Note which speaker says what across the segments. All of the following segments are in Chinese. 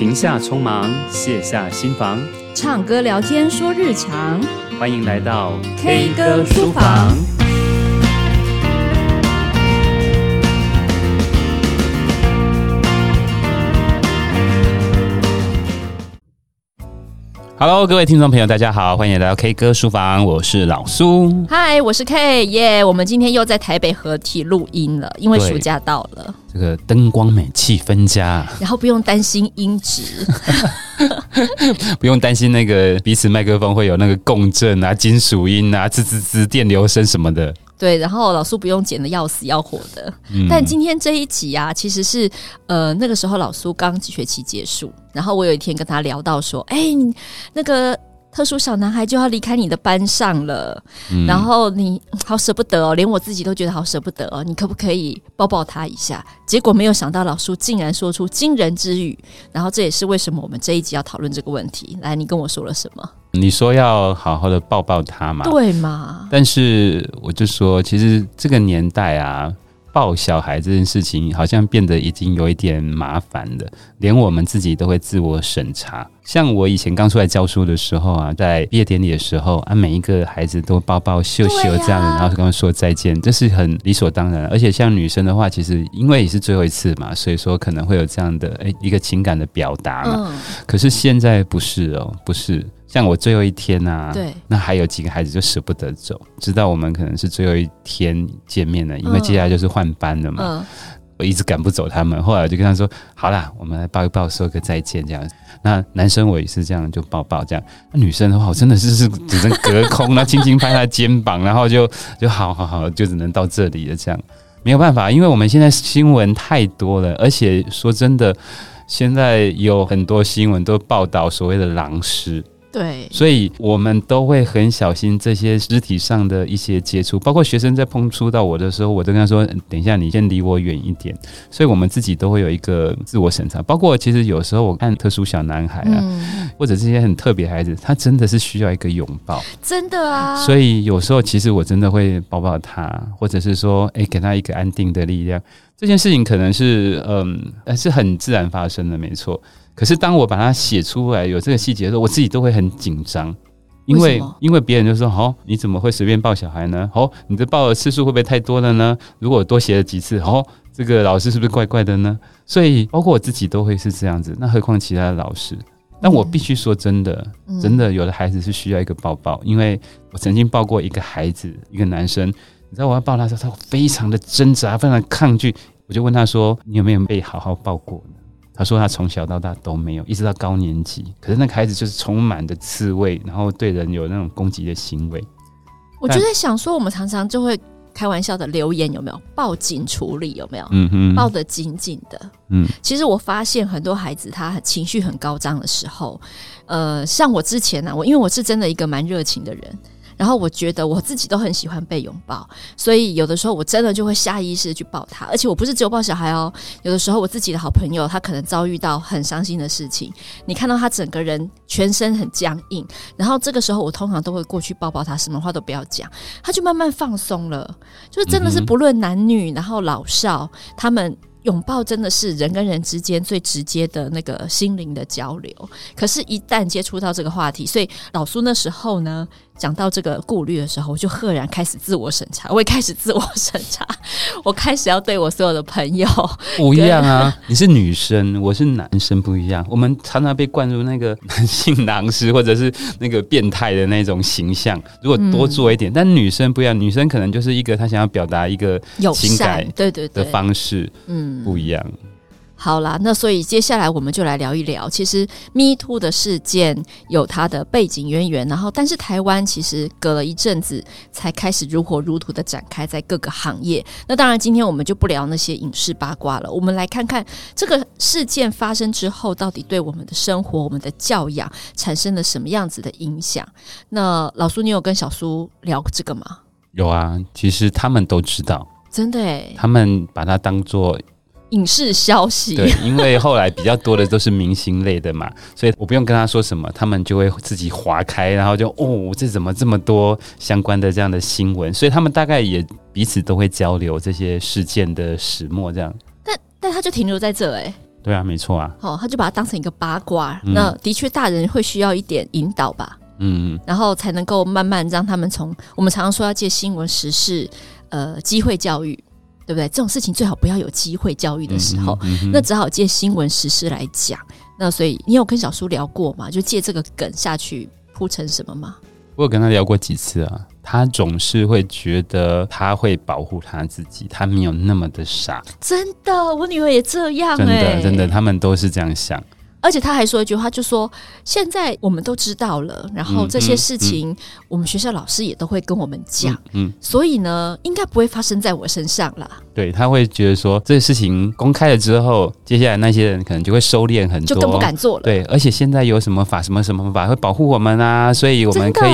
Speaker 1: 停下匆忙，卸下心防，
Speaker 2: 唱歌聊天说日常。
Speaker 1: 欢迎来到
Speaker 2: K 歌书房。
Speaker 1: Hello，各位听众朋友，大家好，欢迎来到 K 歌书房，我是老苏。
Speaker 2: 嗨，我是 K，耶！我们今天又在台北合体录音了，因为暑假到了，
Speaker 1: 这个灯光美，气氛佳，
Speaker 2: 然后不用担心音质，
Speaker 1: 不用担心那个彼此麦克风会有那个共振啊、金属音啊、滋滋滋电流声什么的。
Speaker 2: 对，然后老苏不用剪的要死要活的。嗯、但今天这一集啊，其实是呃那个时候老苏刚几学期结束，然后我有一天跟他聊到说，哎，那个。特殊小男孩就要离开你的班上了，嗯、然后你好舍不得哦，连我自己都觉得好舍不得哦。你可不可以抱抱他一下？结果没有想到老苏竟然说出惊人之语，然后这也是为什么我们这一集要讨论这个问题。来，你跟我说了什么？
Speaker 1: 你说要好好的抱抱他嘛？
Speaker 2: 对嘛？
Speaker 1: 但是我就说，其实这个年代啊。抱小孩这件事情好像变得已经有一点麻烦了，连我们自己都会自我审查。像我以前刚出来教书的时候啊，在毕业典礼的时候啊，每一个孩子都抱抱秀秀这样的，然后跟他们说再见，这是很理所当然。而且像女生的话，其实因为也是最后一次嘛，所以说可能会有这样的诶一个情感的表达嘛。可是现在不是哦，不是。像我最后一天啊，
Speaker 2: 对，
Speaker 1: 那还有几个孩子就舍不得走，知道我们可能是最后一天见面了，因为接下来就是换班了嘛。嗯、我一直赶不走他们，后来我就跟他说：“好啦，我们来抱一抱，说个再见。”这样。那男生我也是这样，就抱抱这样。那女生的话，我真的是是只能隔空，然后轻轻拍他肩膀，然后就就好好好，就只能到这里了。这样没有办法，因为我们现在新闻太多了，而且说真的，现在有很多新闻都报道所谓的狼师。
Speaker 2: 对，
Speaker 1: 所以我们都会很小心这些肢体上的一些接触，包括学生在碰触到我的时候，我都跟他说：“等一下，你先离我远一点。”所以，我们自己都会有一个自我审查。包括其实有时候我看特殊小男孩啊，嗯、或者这些很特别孩子，他真的是需要一个拥抱，
Speaker 2: 真的啊。
Speaker 1: 所以有时候其实我真的会抱抱他，或者是说，哎，给他一个安定的力量。这件事情可能是嗯，是很自然发生的，没错。可是当我把它写出来有这个细节的时候，我自己都会很紧张，因为因为别人就说：“哦，你怎么会随便抱小孩呢？哦，你的抱的次数会不会太多了呢？如果多写了几次，哦，这个老师是不是怪怪的呢？”所以包括我自己都会是这样子，那何况其他的老师？但我必须说真的，真的有的孩子是需要一个抱抱，因为我曾经抱过一个孩子，一个男生，你知道我要抱他的时候，他非常的挣扎，非常的抗拒，我就问他说：“你有没有被好好抱过呢？”他说他从小到大都没有，一直到高年级。可是那个孩子就是充满的刺猬，然后对人有那种攻击的行为。
Speaker 2: 我就在想说，我们常常就会开玩笑的留言有没有报警处理有没有？
Speaker 1: 嗯哼，
Speaker 2: 抱得紧紧的。嗯，其实我发现很多孩子他情绪很高涨的时候，呃，像我之前呢、啊，我因为我是真的一个蛮热情的人。然后我觉得我自己都很喜欢被拥抱，所以有的时候我真的就会下意识去抱他。而且我不是只有抱小孩哦，有的时候我自己的好朋友他可能遭遇到很伤心的事情，你看到他整个人全身很僵硬，然后这个时候我通常都会过去抱抱他，什么话都不要讲，他就慢慢放松了。就是真的是不论男女，然后老少，他们拥抱真的是人跟人之间最直接的那个心灵的交流。可是，一旦接触到这个话题，所以老苏那时候呢。讲到这个顾虑的时候，我就赫然开始自我审查。我也开始自我审查，我开始要对我所有的朋友
Speaker 1: 不一样啊！你是女生，我是男生，不一样。我们常常被灌入那个男性狼师或者是那个变态的那种形象。如果多做一点，嗯、但女生不一样，女生可能就是一个她想要表达一个情感对对的方式，嗯，不一样。
Speaker 2: 好啦，那所以接下来我们就来聊一聊，其实 Me Too 的事件有它的背景渊源，然后但是台湾其实隔了一阵子才开始如火如荼的展开在各个行业。那当然，今天我们就不聊那些影视八卦了，我们来看看这个事件发生之后，到底对我们的生活、我们的教养产生了什么样子的影响。那老苏，你有跟小苏聊这个吗？
Speaker 1: 有啊，其实他们都知道，
Speaker 2: 真的诶，
Speaker 1: 他们把它当做。
Speaker 2: 影视消息，
Speaker 1: 对，因为后来比较多的都是明星类的嘛，所以我不用跟他说什么，他们就会自己划开，然后就哦，这怎么这么多相关的这样的新闻？所以他们大概也彼此都会交流这些事件的始末，这样。
Speaker 2: 但但他就停留在这哎、欸，
Speaker 1: 对啊，没错啊。
Speaker 2: 哦，他就把它当成一个八卦。嗯、那的确，大人会需要一点引导吧。嗯，然后才能够慢慢让他们从我们常常说要借新闻时事，呃，机会教育，对不对？这种事情最好不要有机会教育的时候，嗯嗯、那只好借新闻时事来讲。那所以你有跟小叔聊过吗？就借这个梗下去铺成什么吗？
Speaker 1: 我有跟他聊过几次啊，他总是会觉得他会保护他自己，他没有那么的傻。
Speaker 2: 真的，我女儿也这样、欸，真
Speaker 1: 的，真的，他们都是这样想。
Speaker 2: 而且他还说一句话，就说现在我们都知道了，然后这些事情我们学校老师也都会跟我们讲，嗯，所以呢，应该不会发生在我身上啦。
Speaker 1: 对，他会觉得说，这个事情公开了之后，接下来那些人可能就会收敛很多，
Speaker 2: 就更不敢做了。
Speaker 1: 对，而且现在有什么法，什么什么法会保护我们啊，所以我们可以。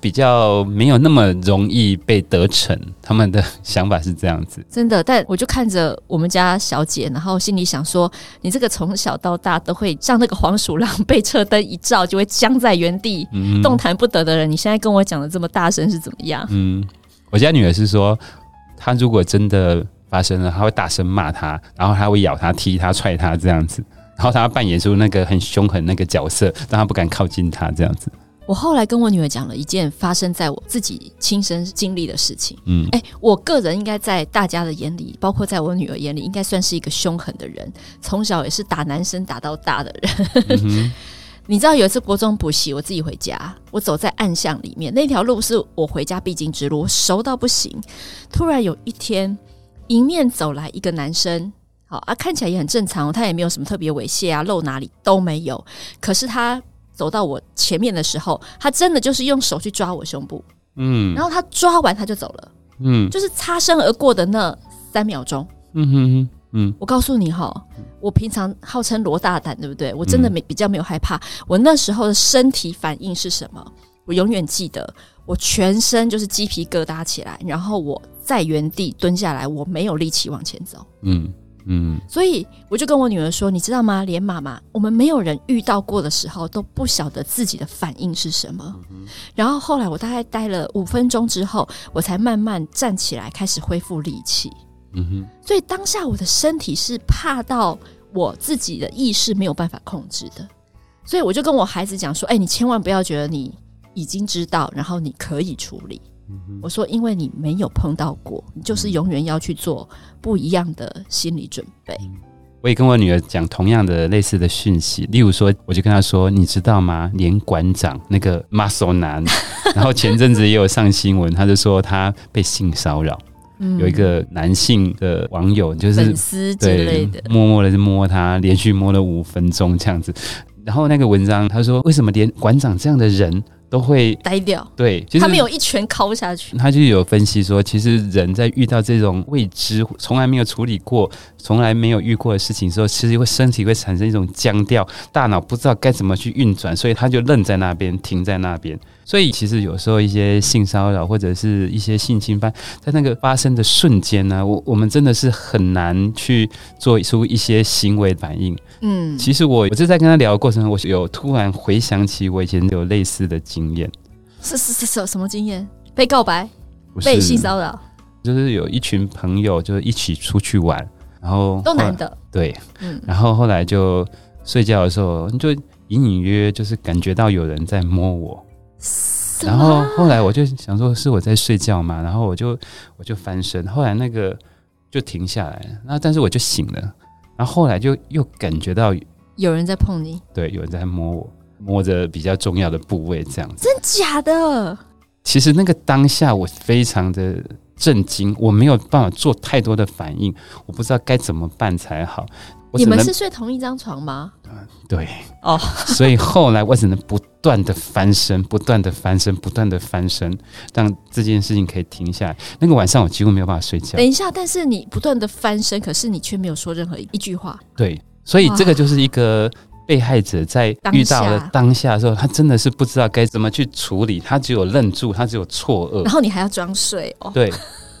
Speaker 1: 比较没有那么容易被得逞，他们的想法是这样子。
Speaker 2: 真的，但我就看着我们家小姐，然后心里想说：“你这个从小到大都会像那个黄鼠狼被车灯一照就会僵在原地，嗯、动弹不得的人，你现在跟我讲的这么大声是怎么样？”
Speaker 1: 嗯，我家女儿是说，她如果真的发生了，她会大声骂他，然后她会咬他、踢他、踹他这样子，然后她要扮演出那个很凶狠那个角色，让他不敢靠近她这样子。
Speaker 2: 我后来跟我女儿讲了一件发生在我自己亲身经历的事情。嗯，哎、欸，我个人应该在大家的眼里，包括在我女儿眼里，应该算是一个凶狠的人。从小也是打男生打到大的人。嗯、你知道有一次国中补习，我自己回家，我走在暗巷里面，那条路是我回家必经之路，我熟到不行。突然有一天，迎面走来一个男生，好啊，看起来也很正常，他也没有什么特别猥亵啊，露哪里都没有。可是他。走到我前面的时候，他真的就是用手去抓我胸部，嗯，然后他抓完他就走了，嗯，就是擦身而过的那三秒钟，嗯哼哼，嗯，我告诉你哈，我平常号称罗大胆，对不对？我真的没比较没有害怕，我那时候的身体反应是什么？我永远记得，我全身就是鸡皮疙瘩起来，然后我在原地蹲下来，我没有力气往前走，嗯。嗯，所以我就跟我女儿说，你知道吗？连妈妈，我们没有人遇到过的时候都不晓得自己的反应是什么。嗯、然后后来我大概待了五分钟之后，我才慢慢站起来，开始恢复力气。嗯哼，所以当下我的身体是怕到我自己的意识没有办法控制的。所以我就跟我孩子讲说：“哎、欸，你千万不要觉得你已经知道，然后你可以处理。”我说：“因为你没有碰到过，你就是永远要去做不一样的心理准备。”
Speaker 1: 我也跟我女儿讲同样的类似的讯息，例如说，我就跟她说：“你知道吗？连馆长那个 muscle 男，然后前阵子也有上新闻，他就说他被性骚扰，嗯、有一个男性的网友就是
Speaker 2: 粉丝之类的，
Speaker 1: 默默的摸他，连续摸了五分钟这样子。然后那个文章他说：为什么连馆长这样的人？”都会
Speaker 2: 呆掉，
Speaker 1: 对，
Speaker 2: 他没有一拳敲下去。
Speaker 1: 他就有分析说，其实人在遇到这种未知、从来没有处理过、从来没有遇过的事情的时候，其实会身体会产生一种僵掉，大脑不知道该怎么去运转，所以他就愣在那边，停在那边。所以其实有时候一些性骚扰或者是一些性侵犯，在那个发生的瞬间呢，我我们真的是很难去做出一些行为反应。嗯，其实我我是在跟他聊的过程中，我有突然回想起我以前有类似的经验。
Speaker 2: 是是是是，什么经验？被告白？被性骚扰？
Speaker 1: 就是有一群朋友，就是一起出去玩，然后
Speaker 2: 都男的。
Speaker 1: 对，嗯，然后后来就睡觉的时候，就隐隐约约就是感觉到有人在摸我。然后后来我就想说，是我在睡觉嘛，然后我就我就翻身，后来那个就停下来，然后但是我就醒了，然后后来就又感觉到
Speaker 2: 有人在碰你，
Speaker 1: 对，有人在摸我，摸着比较重要的部位，这样子。
Speaker 2: 真假的？
Speaker 1: 其实那个当下我非常的震惊，我没有办法做太多的反应，我不知道该怎么办才好。
Speaker 2: 你们是睡同一张床吗？
Speaker 1: 嗯，对。哦，所以后来我只能不断的翻身，不断的翻身，不断的翻身，让这件事情可以停下来。那个晚上我几乎没有办法睡觉。
Speaker 2: 等一下，但是你不断的翻身，可是你却没有说任何一句话。
Speaker 1: 对，所以这个就是一个被害者在遇到了当下的时候，他真的是不知道该怎么去处理，他只有愣住，他只有错愕。
Speaker 2: 然后你还要装睡哦。
Speaker 1: 对，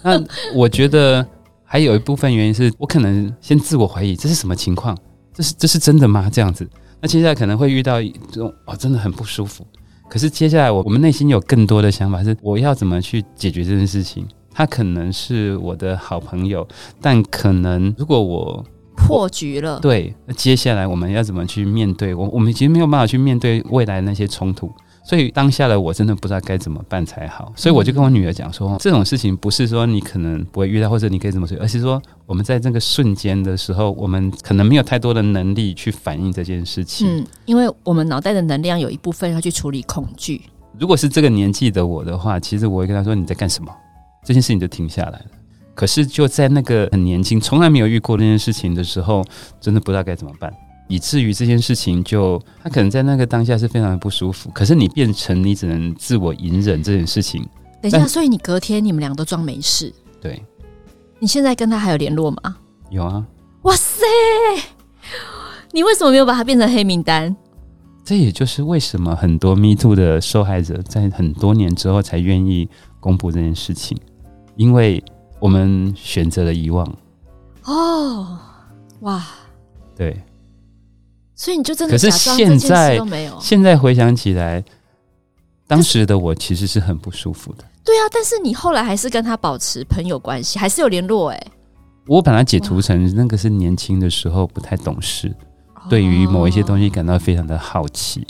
Speaker 1: 那我觉得。还有一部分原因是我可能先自我怀疑，这是什么情况？这是这是真的吗？这样子，那接下来可能会遇到这种哦，真的很不舒服。可是接下来我我们内心有更多的想法，是我要怎么去解决这件事情？他可能是我的好朋友，但可能如果我
Speaker 2: 破局了。
Speaker 1: 对，那接下来我们要怎么去面对？我我们其实没有办法去面对未来那些冲突。所以当下的我真的不知道该怎么办才好，所以我就跟我女儿讲说，这种事情不是说你可能不会遇到，或者你可以怎么做，而是说我们在这个瞬间的时候，我们可能没有太多的能力去反映这件事情。
Speaker 2: 嗯，因为我们脑袋的能量有一部分要去处理恐惧。
Speaker 1: 如果是这个年纪的我的话，其实我会跟她说，你在干什么？这件事情就停下来了。可是就在那个很年轻、从来没有遇过那件事情的时候，真的不知道该怎么办。以至于这件事情就，他可能在那个当下是非常的不舒服。可是你变成你只能自我隐忍这件事情。
Speaker 2: 等一下，所以你隔天你们俩都装没事。
Speaker 1: 对。
Speaker 2: 你现在跟他还有联络吗？
Speaker 1: 有啊。
Speaker 2: 哇塞！你为什么没有把他变成黑名单？
Speaker 1: 这也就是为什么很多 Me Too 的受害者在很多年之后才愿意公布这件事情，因为我们选择了遗忘。
Speaker 2: 哦，哇，
Speaker 1: 对。
Speaker 2: 所以你就真的
Speaker 1: 可是现在现在回想起来，当时的我其实是很不舒服的。
Speaker 2: 对啊，但是你后来还是跟他保持朋友关系，还是有联络哎、欸。
Speaker 1: 我把它解读成那个是年轻的时候不太懂事，对于某一些东西感到非常的好奇。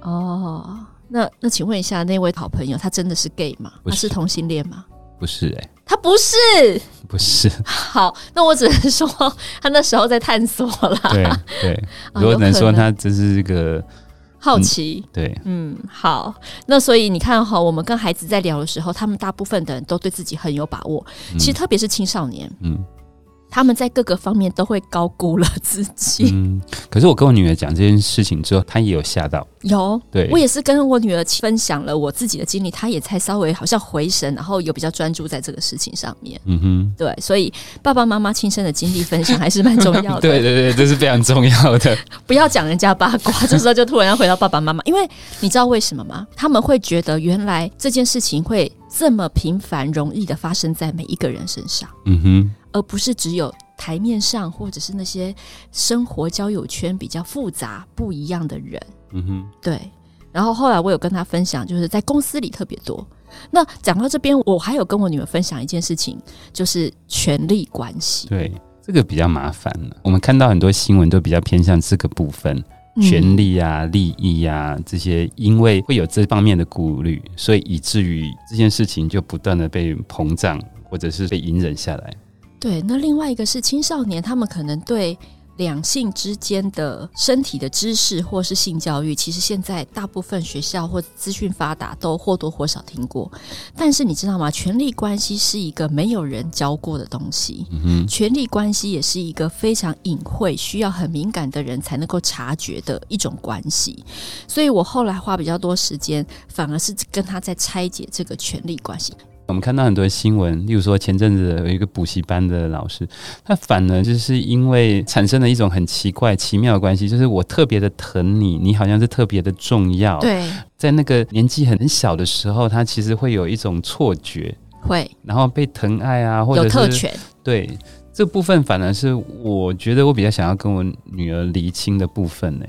Speaker 2: 哦，那那请问一下，那位好朋友他真的是 gay 吗？他是同性恋吗？
Speaker 1: 不是哎、欸，
Speaker 2: 他不是，
Speaker 1: 不是。
Speaker 2: 好，那我只能说他那时候在探索啦。
Speaker 1: 对对，如果能说他只是一个
Speaker 2: 好奇，
Speaker 1: 嗯、对，
Speaker 2: 嗯，好。那所以你看哈，我们跟孩子在聊的时候，他们大部分的人都对自己很有把握。嗯、其实特别是青少年，嗯。他们在各个方面都会高估了自己。嗯，
Speaker 1: 可是我跟我女儿讲这件事情之后，她也有吓到。
Speaker 2: 有，
Speaker 1: 对，
Speaker 2: 我也是跟我女儿分享了我自己的经历，她也才稍微好像回神，然后有比较专注在这个事情上面。嗯哼，对，所以爸爸妈妈亲身的经历分享还是蛮重要的。
Speaker 1: 对对对，这是非常重要的。
Speaker 2: 不要讲人家八卦，这时候就突然要回到爸爸妈妈，因为你知道为什么吗？他们会觉得原来这件事情会这么频繁、容易的发生在每一个人身上。嗯哼。而不是只有台面上，或者是那些生活交友圈比较复杂、不一样的人。嗯哼，对。然后后来我有跟他分享，就是在公司里特别多。那讲到这边，我还有跟我女儿分享一件事情，就是权力关系。
Speaker 1: 对，这个比较麻烦了。我们看到很多新闻都比较偏向这个部分，权利啊、利益啊这些，因为会有这方面的顾虑，所以以至于这件事情就不断的被膨胀，或者是被隐忍下来。
Speaker 2: 对，那另外一个是青少年，他们可能对两性之间的身体的知识或是性教育，其实现在大部分学校或资讯发达都或多或少听过。但是你知道吗？权力关系是一个没有人教过的东西，权力关系也是一个非常隐晦、需要很敏感的人才能够察觉的一种关系。所以我后来花比较多时间，反而是跟他在拆解这个权力关系。
Speaker 1: 我们看到很多新闻，例如说前阵子有一个补习班的老师，他反而就是因为产生了一种很奇怪、奇妙的关系，就是我特别的疼你，你好像是特别的重要。
Speaker 2: 对，在
Speaker 1: 那个年纪很小的时候，他其实会有一种错觉，
Speaker 2: 会，
Speaker 1: 然后被疼爱啊，或者
Speaker 2: 特权。
Speaker 1: 对，这部分反而是我觉得我比较想要跟我女儿厘清的部分呢。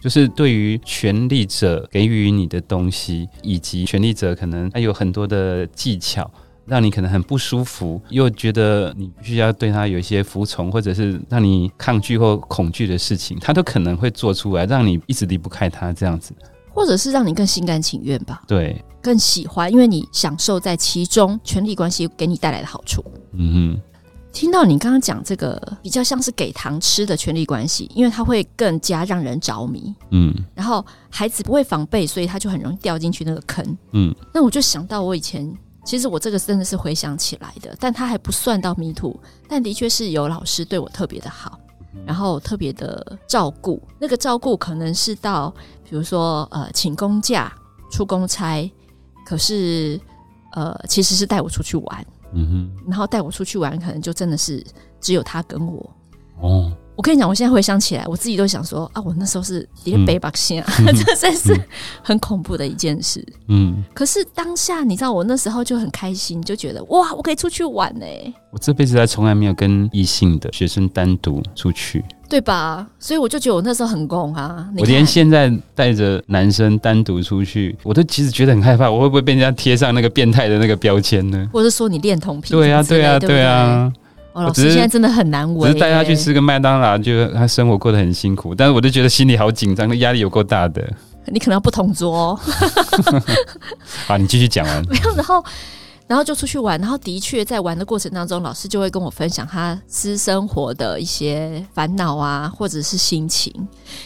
Speaker 1: 就是对于权力者给予你的东西，以及权力者可能他有很多的技巧，让你可能很不舒服，又觉得你必须要对他有一些服从，或者是让你抗拒或恐惧的事情，他都可能会做出来，让你一直离不开他这样子，
Speaker 2: 或者是让你更心甘情愿吧？
Speaker 1: 对，
Speaker 2: 更喜欢，因为你享受在其中，权力关系给你带来的好处。嗯哼。听到你刚刚讲这个比较像是给糖吃的权力关系，因为它会更加让人着迷，嗯，然后孩子不会防备，所以他就很容易掉进去那个坑，嗯。那我就想到我以前，其实我这个真的是回想起来的，但他还不算到迷途但的确是有老师对我特别的好，然后特别的照顾。那个照顾可能是到，比如说呃，请公假出公差，可是呃，其实是带我出去玩。嗯哼，然后带我出去玩，可能就真的是只有他跟我。哦，我跟你讲，我现在回想起来，我自己都想说啊，我那时候是一个背包线啊，嗯、这 真是很恐怖的一件事。嗯，可是当下你知道，我那时候就很开心，就觉得哇，我可以出去玩呢。
Speaker 1: 我这辈子还从来没有跟异性的学生单独出去。
Speaker 2: 对吧？所以我就觉得我那时候很攻啊！
Speaker 1: 我连现在带着男生单独出去，我都其实觉得很害怕，我会不会被人家贴上那个变态的那个标签呢？
Speaker 2: 或者说你恋童癖？
Speaker 1: 对啊，对啊，对啊！
Speaker 2: 哦，老师现在真的很难为，
Speaker 1: 只是带他去吃个麦当劳，就他生活过得很辛苦，但是我就觉得心里好紧张，压力有够大的。
Speaker 2: 你可能要不同桌哦。
Speaker 1: 好，你继续讲完。
Speaker 2: 没有，然后。然后就出去玩，然后的确在玩的过程当中，老师就会跟我分享他私生活的一些烦恼啊，或者是心情。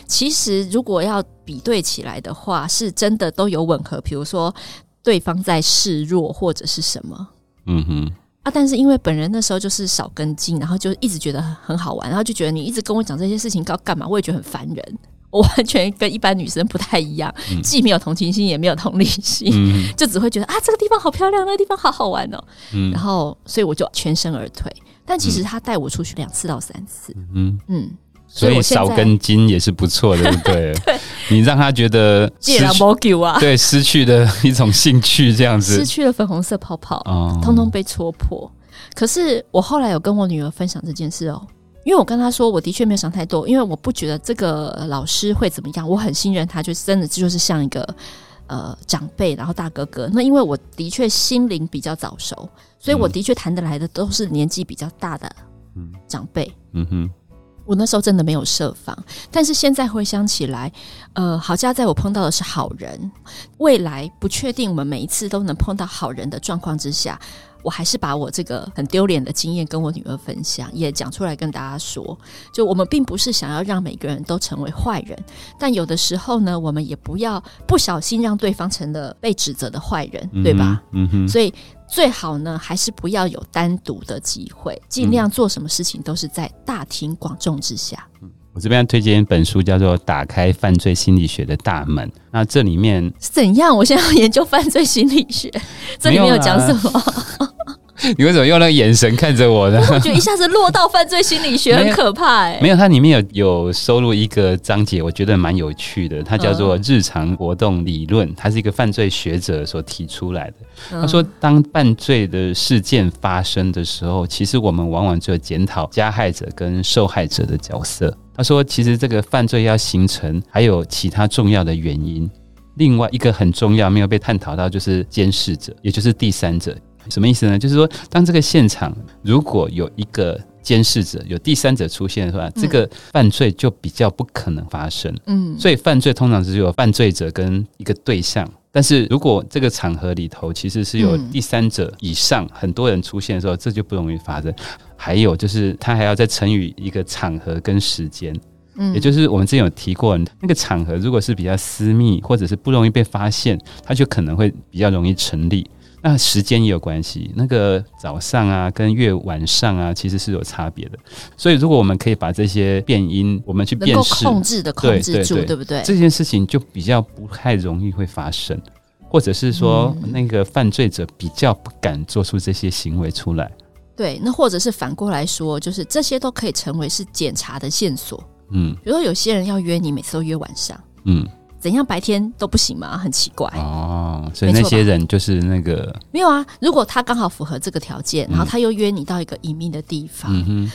Speaker 2: 其实如果要比对起来的话，是真的都有吻合。比如说对方在示弱或者是什么，嗯哼啊，但是因为本人那时候就是少根筋，然后就一直觉得很好玩，然后就觉得你一直跟我讲这些事情要干嘛，我也觉得很烦人。我完全跟一般女生不太一样，嗯、既没有同情心，也没有同理心，嗯、就只会觉得啊，这个地方好漂亮，那个地方好好玩哦。嗯、然后，所以我就全身而退。但其实他带我出去两次到三次，嗯嗯，
Speaker 1: 所以少根筋也是不错的，对不对？对，你让他觉得失去啊，对，失去的一种兴趣，这样子，
Speaker 2: 失去了粉红色泡泡，哦、通通被戳破。可是我后来有跟我女儿分享这件事哦。因为我跟他说，我的确没有想太多，因为我不觉得这个老师会怎么样，我很信任他，就真的就是像一个呃长辈，然后大哥哥。那因为我的确心灵比较早熟，所以我的确谈得来的都是年纪比较大的长辈。嗯哼，我那时候真的没有设防，但是现在回想起来，呃，好家在我碰到的是好人，未来不确定我们每一次都能碰到好人的状况之下。我还是把我这个很丢脸的经验跟我女儿分享，也讲出来跟大家说。就我们并不是想要让每个人都成为坏人，但有的时候呢，我们也不要不小心让对方成了被指责的坏人，嗯、对吧？嗯哼。所以最好呢，还是不要有单独的机会，尽量做什么事情都是在大庭广众之下。
Speaker 1: 嗯我这边要推荐一本书，叫做《打开犯罪心理学的大门》。那这里面
Speaker 2: 是怎样？我现在要研究犯罪心理学，这里面有讲什么？
Speaker 1: 你为什么用那个眼神看着我呢？
Speaker 2: 我觉得一下子落到犯罪心理学很 可怕哎、欸。
Speaker 1: 没有，它里面有有收录一个章节，我觉得蛮有趣的。它叫做日常活动理论，它是一个犯罪学者所提出来的。他说，当犯罪的事件发生的时候，其实我们往往就检讨加害者跟受害者的角色。他说，其实这个犯罪要形成，还有其他重要的原因。另外一个很重要没有被探讨到，就是监视者，也就是第三者。什么意思呢？就是说，当这个现场如果有一个监视者，有第三者出现的话，这个犯罪就比较不可能发生。嗯，所以犯罪通常只有犯罪者跟一个对象。但是如果这个场合里头其实是有第三者以上很多人出现的时候，这就不容易发生。还有就是，他还要再乘以一个场合跟时间。嗯，也就是我们之前有提过，那个场合如果是比较私密或者是不容易被发现，它就可能会比较容易成立。那时间也有关系，那个早上啊，跟越晚上啊，其实是有差别的。所以，如果我们可以把这些变音，我们去辨识，
Speaker 2: 控制的控制住，对不对？
Speaker 1: 这件事情就比较不太容易会发生，或者是说，那个犯罪者比较不敢做出这些行为出来。
Speaker 2: 对，那或者是反过来说，就是这些都可以成为是检查的线索。嗯，比如说有些人要约你，每次都约晚上。嗯。怎样白天都不行吗？很奇怪
Speaker 1: 哦，所以那些人就是那个
Speaker 2: 没有啊。如果他刚好符合这个条件，然后他又约你到一个隐秘的地方，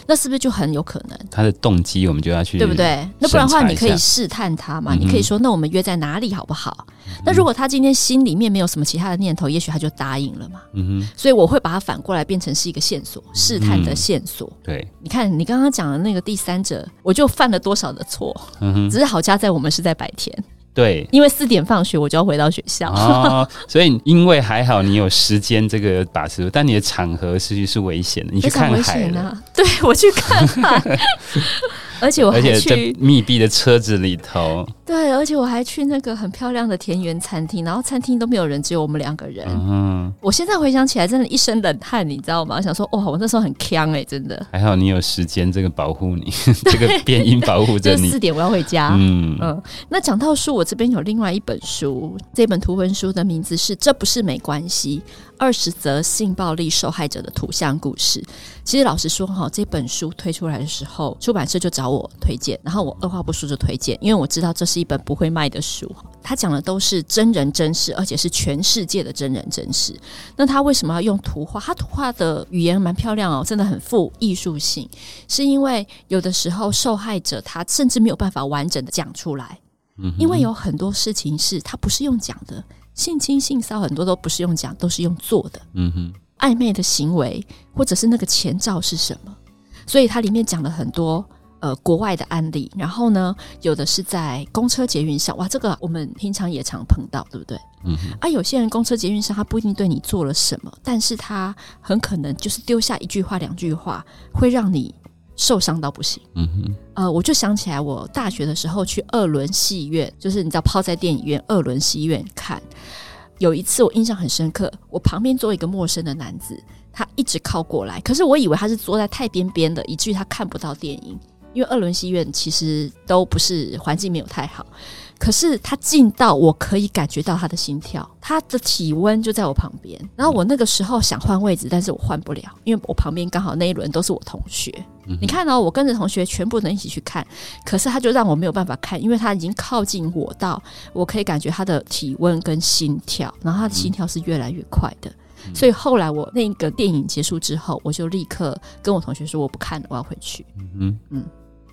Speaker 2: 那是不是就很有可能？
Speaker 1: 他的动机我们就要去对不对？
Speaker 2: 那不然的话，你可以试探他嘛。你可以说，那我们约在哪里好不好？那如果他今天心里面没有什么其他的念头，也许他就答应了嘛。嗯哼，所以我会把它反过来变成是一个线索，试探的线索。
Speaker 1: 对，
Speaker 2: 你看你刚刚讲的那个第三者，我就犯了多少的错？嗯哼，只是好家在我们是在白天。
Speaker 1: 对，
Speaker 2: 因为四点放学，我就要回到学校。
Speaker 1: 哦，所以因为还好你有时间这个把持，但你的场合实际是危险的。你去看海了？
Speaker 2: 对，我去看海。而且我还去
Speaker 1: 密闭的车子里头，
Speaker 2: 对，而且我还去那个很漂亮的田园餐厅，然后餐厅都没有人，只有我们两个人。嗯，我现在回想起来，真的一身冷汗，你知道吗？我想说，哇，我那时候很呛哎，真的。
Speaker 1: 还好你有时间这个保护你，这个变音保护着你。
Speaker 2: 四点我要回家。嗯嗯。那讲到书，我这边有另外一本书，这本图文书的名字是《这不是没关系》。二十则性暴力受害者的图像故事。其实老实说哈，这本书推出来的时候，出版社就找我推荐，然后我二话不说就推荐，因为我知道这是一本不会卖的书。他讲的都是真人真事，而且是全世界的真人真事。那他为什么要用图画？他图画的语言蛮漂亮哦，真的很富艺术性。是因为有的时候受害者他甚至没有办法完整的讲出来，嗯，因为有很多事情是他不是用讲的。性侵、性骚很多都不是用讲，都是用做的。嗯哼，暧昧的行为，或者是那个前兆是什么？所以它里面讲了很多呃国外的案例。然后呢，有的是在公车捷运上，哇，这个我们平常也常碰到，对不对？嗯哼。啊，有些人公车捷运上他不一定对你做了什么，但是他很可能就是丢下一句话、两句话，会让你受伤到不行。嗯哼。呃，我就想起来，我大学的时候去二轮戏院，就是你知道泡在电影院二轮戏院看。有一次我印象很深刻，我旁边坐一个陌生的男子，他一直靠过来，可是我以为他是坐在太边边的，以至于他看不到电影。因为二轮戏院其实都不是环境没有太好，可是他近到我可以感觉到他的心跳，他的体温就在我旁边。然后我那个时候想换位置，但是我换不了，因为我旁边刚好那一轮都是我同学。你看到、哦、我跟着同学全部能一起去看，可是他就让我没有办法看，因为他已经靠近我到我可以感觉他的体温跟心跳，然后他的心跳是越来越快的。所以后来我那个电影结束之后，我就立刻跟我同学说我不看了，我要回去。嗯嗯。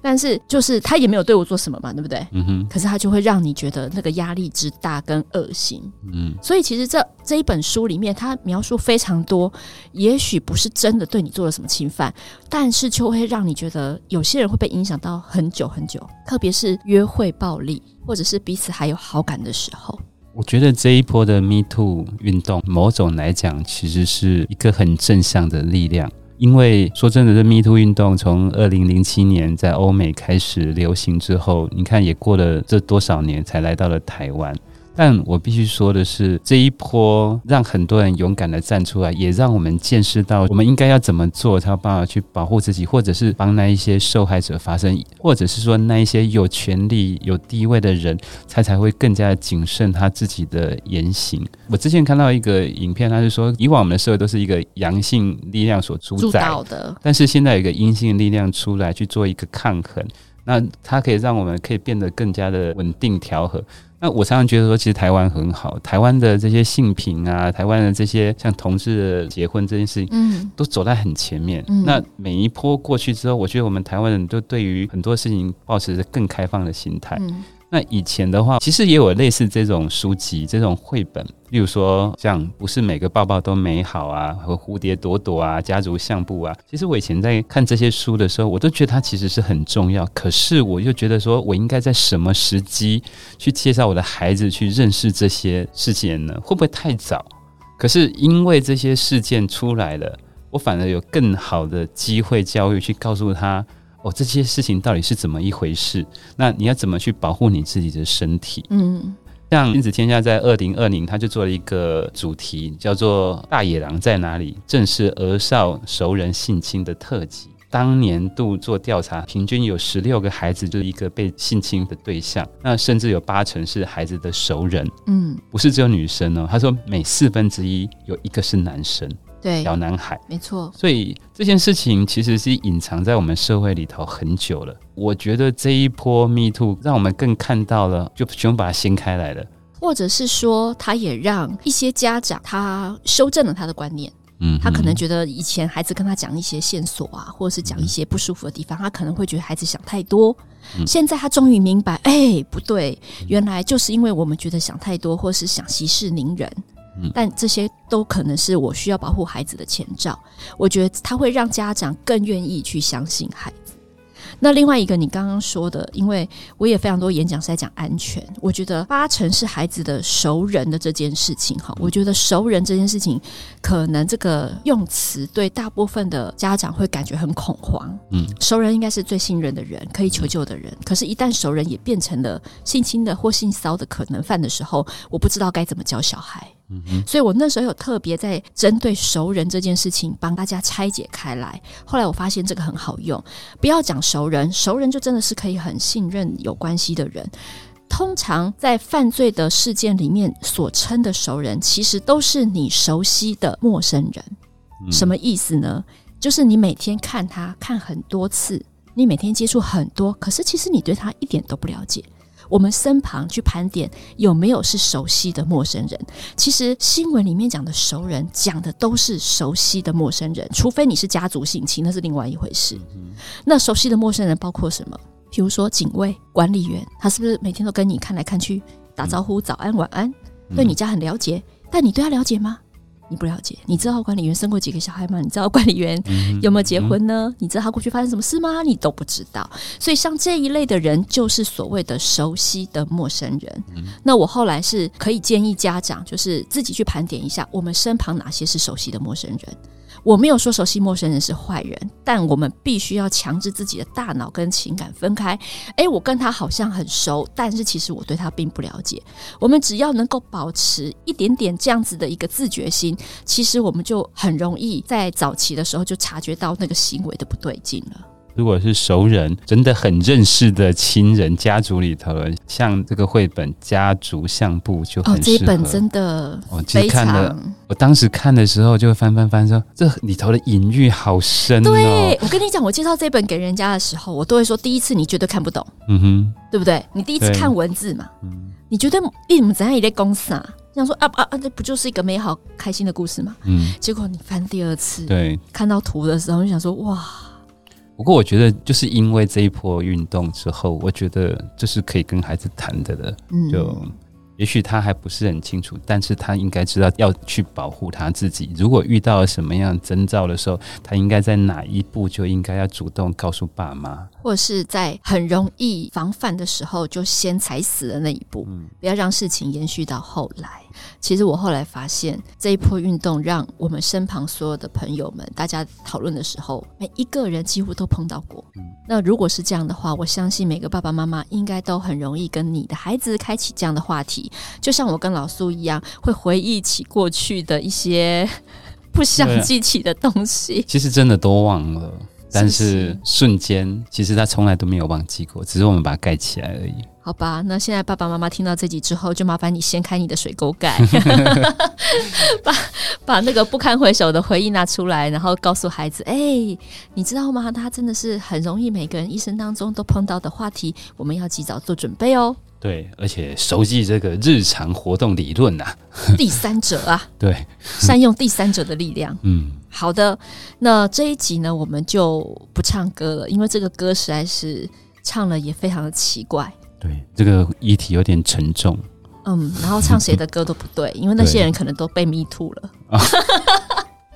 Speaker 2: 但是就是他也没有对我做什么嘛，对不对？嗯哼。可是他就会让你觉得那个压力之大跟恶心。嗯。所以其实这这一本书里面，他描述非常多，也许不是真的对你做了什么侵犯，但是就会让你觉得有些人会被影响到很久很久，特别是约会暴力，或者是彼此还有好感的时候。
Speaker 1: 我觉得这一波的 Me Too 运动，某种来讲，其实是一个很正向的力量。因为说真的，这 Me Too 运动从二零零七年在欧美开始流行之后，你看也过了这多少年才来到了台湾。但我必须说的是，这一波让很多人勇敢的站出来，也让我们见识到我们应该要怎么做，才有办法去保护自己，或者是帮那一些受害者发声，或者是说那一些有权力、有地位的人，他才会更加谨慎他自己的言行。我之前看到一个影片，他是说，以往我们的社会都是一个阳性力量所主宰的，但是现在有一个阴性力量出来去做一个抗衡，那它可以让我们可以变得更加的稳定调和。那我常常觉得说，其实台湾很好，台湾的这些性平啊，台湾的这些像同志的结婚这件事情，嗯，都走在很前面。嗯，那每一波过去之后，我觉得我们台湾人都对于很多事情保持着更开放的心态。嗯。那以前的话，其实也有类似这种书籍、这种绘本，例如说像不是每个抱抱都美好啊，和蝴蝶朵朵啊、家族相簿啊。其实我以前在看这些书的时候，我都觉得它其实是很重要。可是我又觉得说，我应该在什么时机去介绍我的孩子去认识这些事件呢？会不会太早？可是因为这些事件出来了，我反而有更好的机会教育去告诉他。哦，这些事情到底是怎么一回事？那你要怎么去保护你自己的身体？嗯，像亲子天下在二零二零，他就做了一个主题，叫做《大野狼在哪里》，正是儿少熟人性侵的特辑。当年度做调查，平均有十六个孩子就是一个被性侵的对象，那甚至有八成是孩子的熟人。嗯，不是只有女生哦，他说每四分之一有一个是男生。对，小男孩，
Speaker 2: 没错。
Speaker 1: 所以这件事情其实是隐藏在我们社会里头很久了。我觉得这一波 Me Too 让我们更看到了，就全部把它掀开来了。
Speaker 2: 或者是说，他也让一些家长他修正了他的观念。嗯，他可能觉得以前孩子跟他讲一些线索啊，或者是讲一些不舒服的地方，他可能会觉得孩子想太多。现在他终于明白，哎，不对，原来就是因为我们觉得想太多，或是想息事宁人。但这些都可能是我需要保护孩子的前兆。我觉得他会让家长更愿意去相信孩子。那另外一个，你刚刚说的，因为我也非常多演讲是在讲安全。我觉得八成是孩子的熟人的这件事情，哈，我觉得熟人这件事情，可能这个用词对大部分的家长会感觉很恐慌。嗯，熟人应该是最信任的人，可以求救的人。可是，一旦熟人也变成了性侵的或性骚的可能犯的时候，我不知道该怎么教小孩。嗯，所以我那时候有特别在针对熟人这件事情帮大家拆解开来。后来我发现这个很好用，不要讲熟人，熟人就真的是可以很信任有关系的人。通常在犯罪的事件里面所称的熟人，其实都是你熟悉的陌生人。什么意思呢？就是你每天看他看很多次，你每天接触很多，可是其实你对他一点都不了解。我们身旁去盘点有没有是熟悉的陌生人。其实新闻里面讲的熟人，讲的都是熟悉的陌生人，除非你是家族性侵，那是另外一回事。那熟悉的陌生人包括什么？比如说警卫、管理员，他是不是每天都跟你看来看去，打招呼、早安、晚安，对你家很了解？但你对他了解吗？你不了解。你知道管理员生过几个小孩吗？你知道管理员 有没有结婚呢？嗯、你知道他过去发生什么事吗？你都不知道。所以像这一类的人，就是所谓的熟悉的陌生人。嗯、那我后来是可以建议家长，就是自己去盘点一下，我们身旁哪些是熟悉的陌生人。我没有说熟悉陌生人是坏人，但我们必须要强制自己的大脑跟情感分开。诶，我跟他好像很熟，但是其实我对他并不了解。我们只要能够保持一点点这样子的一个自觉心，其实我们就很容易在早期的时候就察觉到那个行为的不对劲了。
Speaker 1: 如果是熟人，真的很认识的亲人，家族里头，像这个绘本《家族相簿》就很适合。哦，这一本
Speaker 2: 真的，
Speaker 1: 我其实看了，我当时看的时候就翻翻翻说，说这里头的隐喻好深哦。
Speaker 2: 对，我跟你讲，我介绍这本给人家的时候，我都会说，第一次你绝对看不懂，
Speaker 1: 嗯哼，
Speaker 2: 对不对？你第一次看文字嘛，嗯，你觉得你怎么怎样也在公司啊？想说啊啊啊，这不就是一个美好开心的故事嘛？嗯，结果你翻第二次，
Speaker 1: 对，
Speaker 2: 看到图的时候，就想说哇。
Speaker 1: 不过我觉得，就是因为这一波运动之后，我觉得这是可以跟孩子谈的了。嗯，就也许他还不是很清楚，但是他应该知道要去保护他自己。如果遇到了什么样征兆的时候，他应该在哪一步就应该要主动告诉爸妈，
Speaker 2: 或者是在很容易防范的时候就先踩死了那一步，嗯，不要让事情延续到后来。其实我后来发现，这一波运动让我们身旁所有的朋友们，大家讨论的时候，每一个人几乎都碰到过。嗯，那如果是这样的话，我相信每个爸爸妈妈应该都很容易跟你的孩子开启这样的话题，就像我跟老苏一样，会回忆起过去的一些 不想记起的东西。
Speaker 1: 其实真的都忘了，但是瞬间，其实他从来都没有忘记过，只是我们把它盖起来而已。
Speaker 2: 好吧，那现在爸爸妈妈听到这集之后，就麻烦你掀开你的水沟盖，把把那个不堪回首的回忆拿出来，然后告诉孩子：哎、欸，你知道吗？他真的是很容易每个人一生当中都碰到的话题，我们要及早做准备哦。
Speaker 1: 对，而且熟悉这个日常活动理论呐、啊，
Speaker 2: 第三者啊，
Speaker 1: 对，
Speaker 2: 善用第三者的力量。
Speaker 1: 嗯，
Speaker 2: 好的，那这一集呢，我们就不唱歌了，因为这个歌实在是唱了也非常的奇怪。
Speaker 1: 对，这个议题有点沉重。
Speaker 2: 嗯，然后唱谁的歌都不对，因为那些人可能都被迷吐了。
Speaker 1: 啊、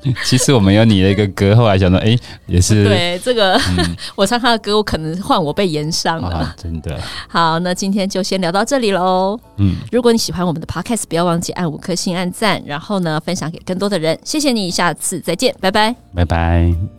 Speaker 1: 其实我们有你的一个歌，后来想到，哎，也是
Speaker 2: 对这个，嗯、我唱他的歌，我可能换我被延伤了、
Speaker 1: 啊。真的。
Speaker 2: 好，那今天就先聊到这里喽。
Speaker 1: 嗯，
Speaker 2: 如果你喜欢我们的 podcast，不要忘记按五颗星按赞，然后呢，分享给更多的人。谢谢你，下次再见，拜拜，
Speaker 1: 拜拜。